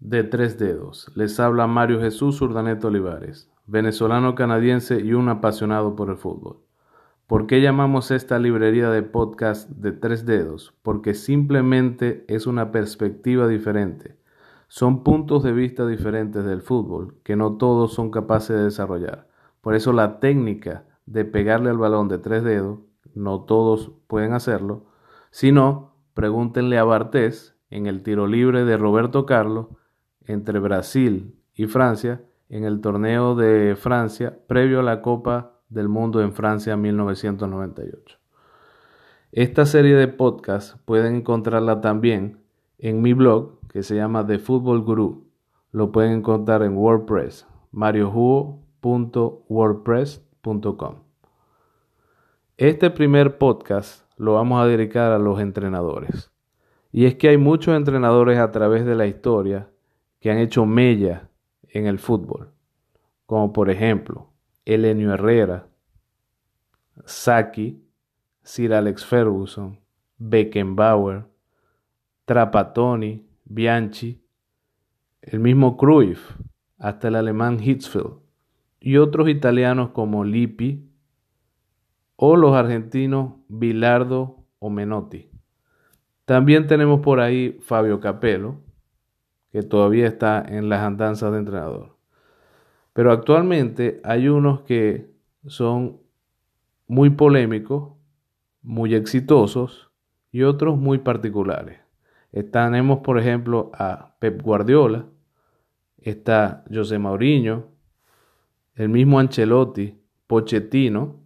de tres dedos. Les habla Mario Jesús Urdaneta Olivares, venezolano canadiense y un apasionado por el fútbol. ¿Por qué llamamos esta librería de podcast de tres dedos? Porque simplemente es una perspectiva diferente. Son puntos de vista diferentes del fútbol que no todos son capaces de desarrollar. Por eso la técnica de pegarle al balón de tres dedos, no todos pueden hacerlo. Si no, pregúntenle a Bartés en el tiro libre de Roberto Carlos entre Brasil y Francia en el torneo de Francia previo a la Copa del Mundo en Francia 1998. Esta serie de podcasts pueden encontrarla también en mi blog que se llama The Football Guru. Lo pueden encontrar en WordPress, mariojuo.wordpress.com. Este primer podcast lo vamos a dedicar a los entrenadores. Y es que hay muchos entrenadores a través de la historia que han hecho mella en el fútbol, como por ejemplo Elenio Herrera, Saki, Sir Alex Ferguson, Beckenbauer, Trapattoni, Bianchi, el mismo Cruyff, hasta el alemán Hitzfeld, y otros italianos como Lippi o los argentinos Bilardo o Menotti. También tenemos por ahí Fabio Capello, que todavía está en las andanzas de entrenador. Pero actualmente hay unos que son muy polémicos, muy exitosos y otros muy particulares. Tenemos, por ejemplo, a Pep Guardiola, está José Mourinho, el mismo Ancelotti, Pochettino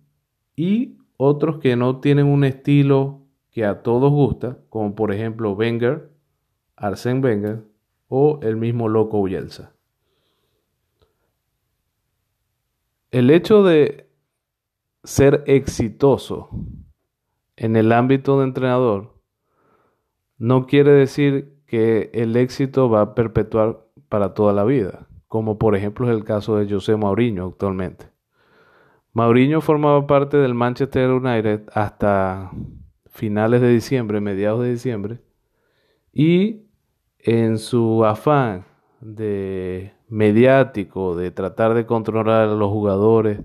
y otros que no tienen un estilo que a todos gusta, como por ejemplo Wenger, Arsène Wenger o el mismo Loco Bielsa. El hecho de ser exitoso en el ámbito de entrenador no quiere decir que el éxito va a perpetuar para toda la vida, como por ejemplo es el caso de José Mourinho actualmente. Mourinho formaba parte del Manchester United hasta finales de diciembre, mediados de diciembre, y en su afán de mediático, de tratar de controlar a los jugadores,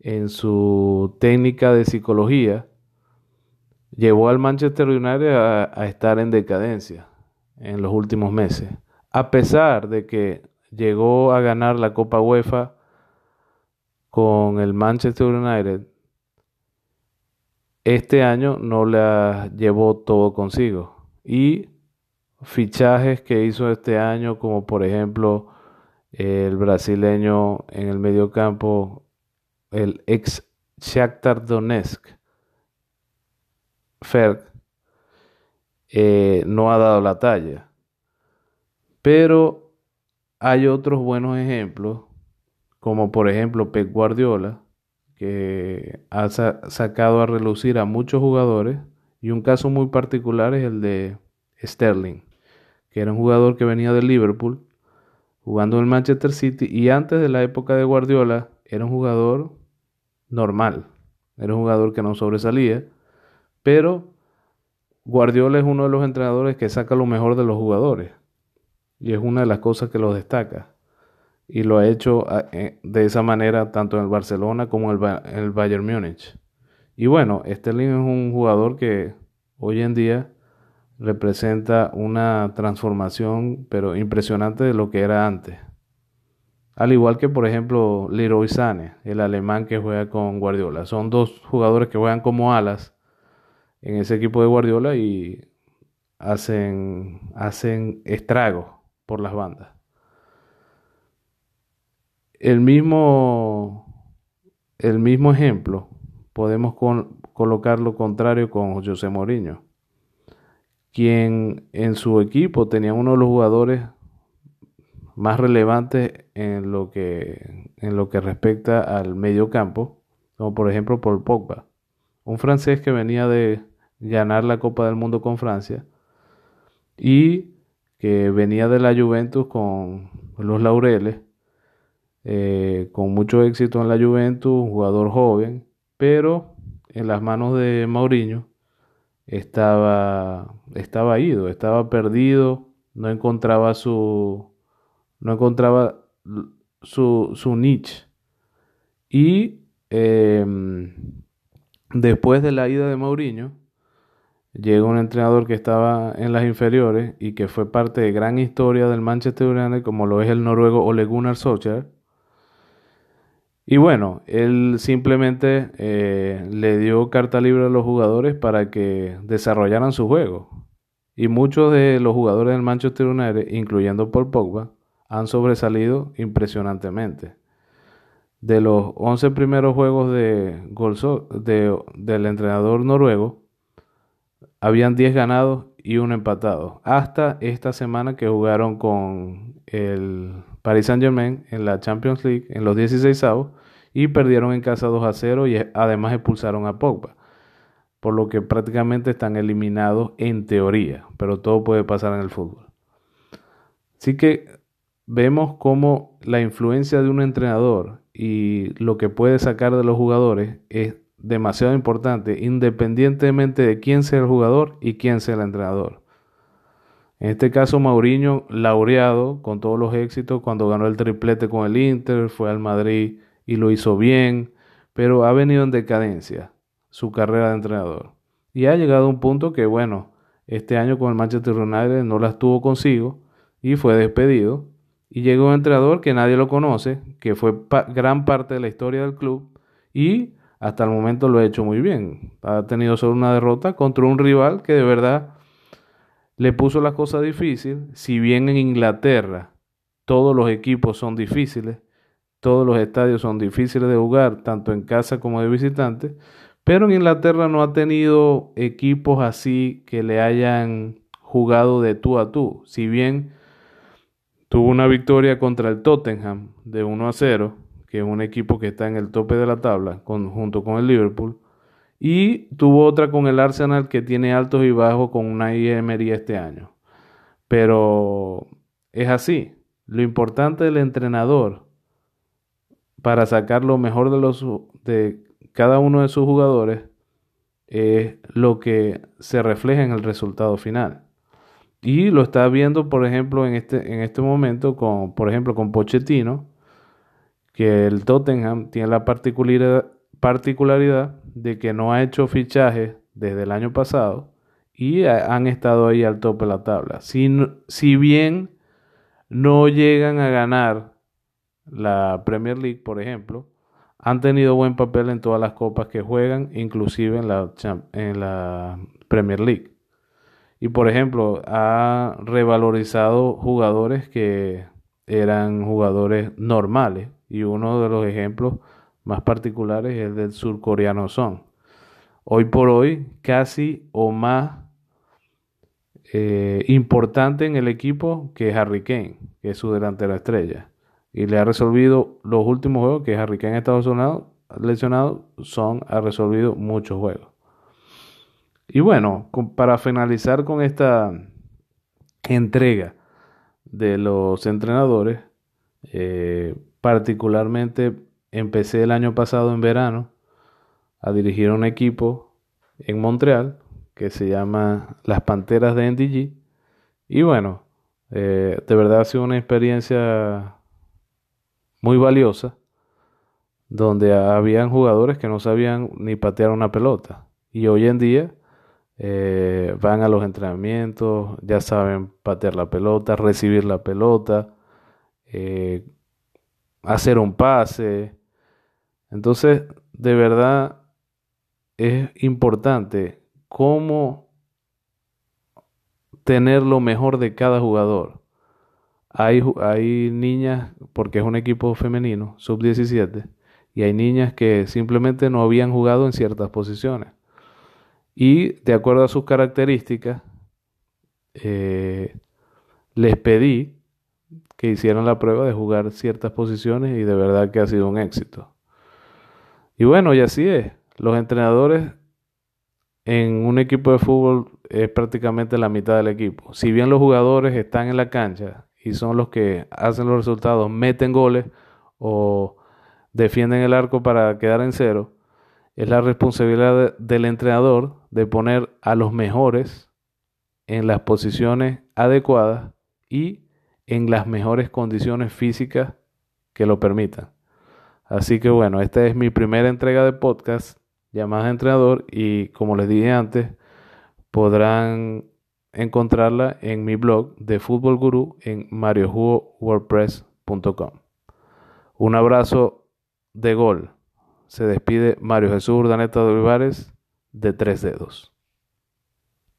en su técnica de psicología, llevó al Manchester United a, a, estar en decadencia en los últimos meses. A pesar de que llegó a ganar la Copa UEFA con el Manchester United, este año no la llevó todo consigo. Y fichajes que hizo este año, como por ejemplo el brasileño en el mediocampo, el ex Shakhtar Donetsk, Ferg, eh, no ha dado la talla. Pero hay otros buenos ejemplos, como por ejemplo Pep Guardiola, que ha sacado a relucir a muchos jugadores y un caso muy particular es el de Sterling, era un jugador que venía del Liverpool jugando en el Manchester City y antes de la época de Guardiola era un jugador normal, era un jugador que no sobresalía, pero Guardiola es uno de los entrenadores que saca lo mejor de los jugadores y es una de las cosas que los destaca y lo ha hecho eh, de esa manera tanto en el Barcelona como en el, Bayern Múnich. Y bueno, Sterling es un jugador que hoy en día representa una transformación, pero impresionante de lo que era antes. Al igual que, por ejemplo, Leroy Sané, el alemán que juega con Guardiola. Son dos jugadores que juegan como alas en ese equipo de Guardiola y hacen, hacen estragos por las bandas. El mismo, el mismo ejemplo podemos colocar lo contrario con José Mourinho, quien en su equipo tenía uno de los jugadores más relevantes en lo que, en lo que respecta al medio campo, como por ejemplo Paul Pogba, un francés que venía de ganar la Copa del Mundo con Francia y que venía de la Juventus con los laureles eh, con mucho éxito en la Juventus, un jugador joven, pero en las manos de Mourinho estaba, estaba ido, estaba perdido no encontraba su, no encontraba su, su niche. Y em, después de la ida de Mourinho, llega un entrenador que estaba en las inferiores y que fue parte de gran historia del Manchester United, como lo es el noruego Ole Gunnar Solskjaer. Y bueno, él simplemente eh, le dio carta libre a los jugadores para que desarrollaran su juego. Y muchos de los jugadores del Manchester United, incluyendo Paul Pogba, han sobresalido impresionantemente. De los 11 primeros juegos de, de del entrenador noruego, habían 10 ganados y uno empatado. Hasta esta semana que jugaron con el Paris Saint Germain en la Champions League en los 16 avos y perdieron en casa 2 a 0 y además expulsaron a Pogba. Por lo que prácticamente están eliminados en teoría, pero todo puede pasar en el fútbol. Así que vemos cómo la influencia de un entrenador y lo que puede sacar de los jugadores es demasiado importante, independientemente de quién sea el jugador y quién sea el entrenador. En este caso, Mauriño, laureado con todos los éxitos cuando ganó el triplete con el Inter, fue al Madrid y lo hizo bien, pero ha venido en decadencia su carrera de entrenador. Y ha llegado a un punto que, bueno, este año con el Manchester United no las tuvo consigo y fue despedido. Y llegó un entrenador que nadie lo conoce, que fue gran parte de la historia del club y hasta el momento lo ha hecho muy bien. Ha tenido solo una derrota contra un rival que de verdad le puso las cosas difíciles. Si bien en Inglaterra todos los equipos son difíciles, todos los estadios son difíciles de jugar, tanto en casa como de visitantes, pero en Inglaterra no ha tenido equipos así que le hayan jugado de tú a tú. Si bien tuvo una victoria contra el Tottenham de 1 a 0, que es un equipo que está en el tope de la tabla junto con el Liverpool. Y tuvo otra con el Arsenal que tiene altos y bajos con una Emery este año. Pero es así. Lo importante del entrenador para sacar lo mejor de, los, de cada uno de sus jugadores es lo que se refleja en el resultado final. Y lo está viendo, por ejemplo, en este, en este momento, con, por ejemplo, con Pochettino, que el Tottenham tiene la particularidad, de que no ha hecho fichajes desde el año pasado y han estado ahí al tope de la tabla. Si, si bien no llegan a ganar la Premier League, por ejemplo, han tenido buen papel en todas las copas que juegan, inclusive en la, en la Premier League. Y por ejemplo, ha revalorizado jugadores que eran jugadores normales y uno de los ejemplos más particulares es el del surcoreano Son. Hoy por hoy, casi o más eh, importante en el equipo que Harry Kane, que es su delantera estrella. Y le ha resolvido los últimos juegos que Harry Kane ha estado lesionado, Son ha resolvido muchos juegos. Y bueno, para finalizar con esta entrega de los entrenadores, eh, Particularmente empecé el año pasado en verano a dirigir un equipo en Montreal que se llama Las Panteras de NDG. Y bueno, eh, de verdad ha sido una experiencia muy valiosa donde habían jugadores que no sabían ni patear una pelota. Y hoy en día eh, van a los entrenamientos, ya saben patear la pelota, recibir la pelota, eh, hacer un pase. Entonces, de verdad es importante cómo tener lo mejor de cada jugador. Hay, niñas, porque es un equipo femenino, sub-17, y hay niñas que simplemente no habían jugado en ciertas posiciones. Y de acuerdo a sus características, eh, les pedí que hicieron la prueba de jugar ciertas posiciones y de verdad que ha sido un éxito. Y bueno, y así es. Los entrenadores en un equipo de fútbol es prácticamente la mitad del equipo. Si bien los jugadores están en la cancha y son los que hacen los resultados, meten goles o defienden el arco para quedar en cero, es la responsabilidad del entrenador de poner a los mejores en las posiciones adecuadas y en las mejores condiciones físicas que lo permitan. Así que bueno, esta es mi primera entrega de podcast llamada Entrenador y como les dije antes, podrán encontrarla en mi blog de Fútbol Gurú en mariojugo.wordpress.com. Un abrazo de gol. Se despide Mario Jesús Urdaneta de Olivares de Tres Dedos.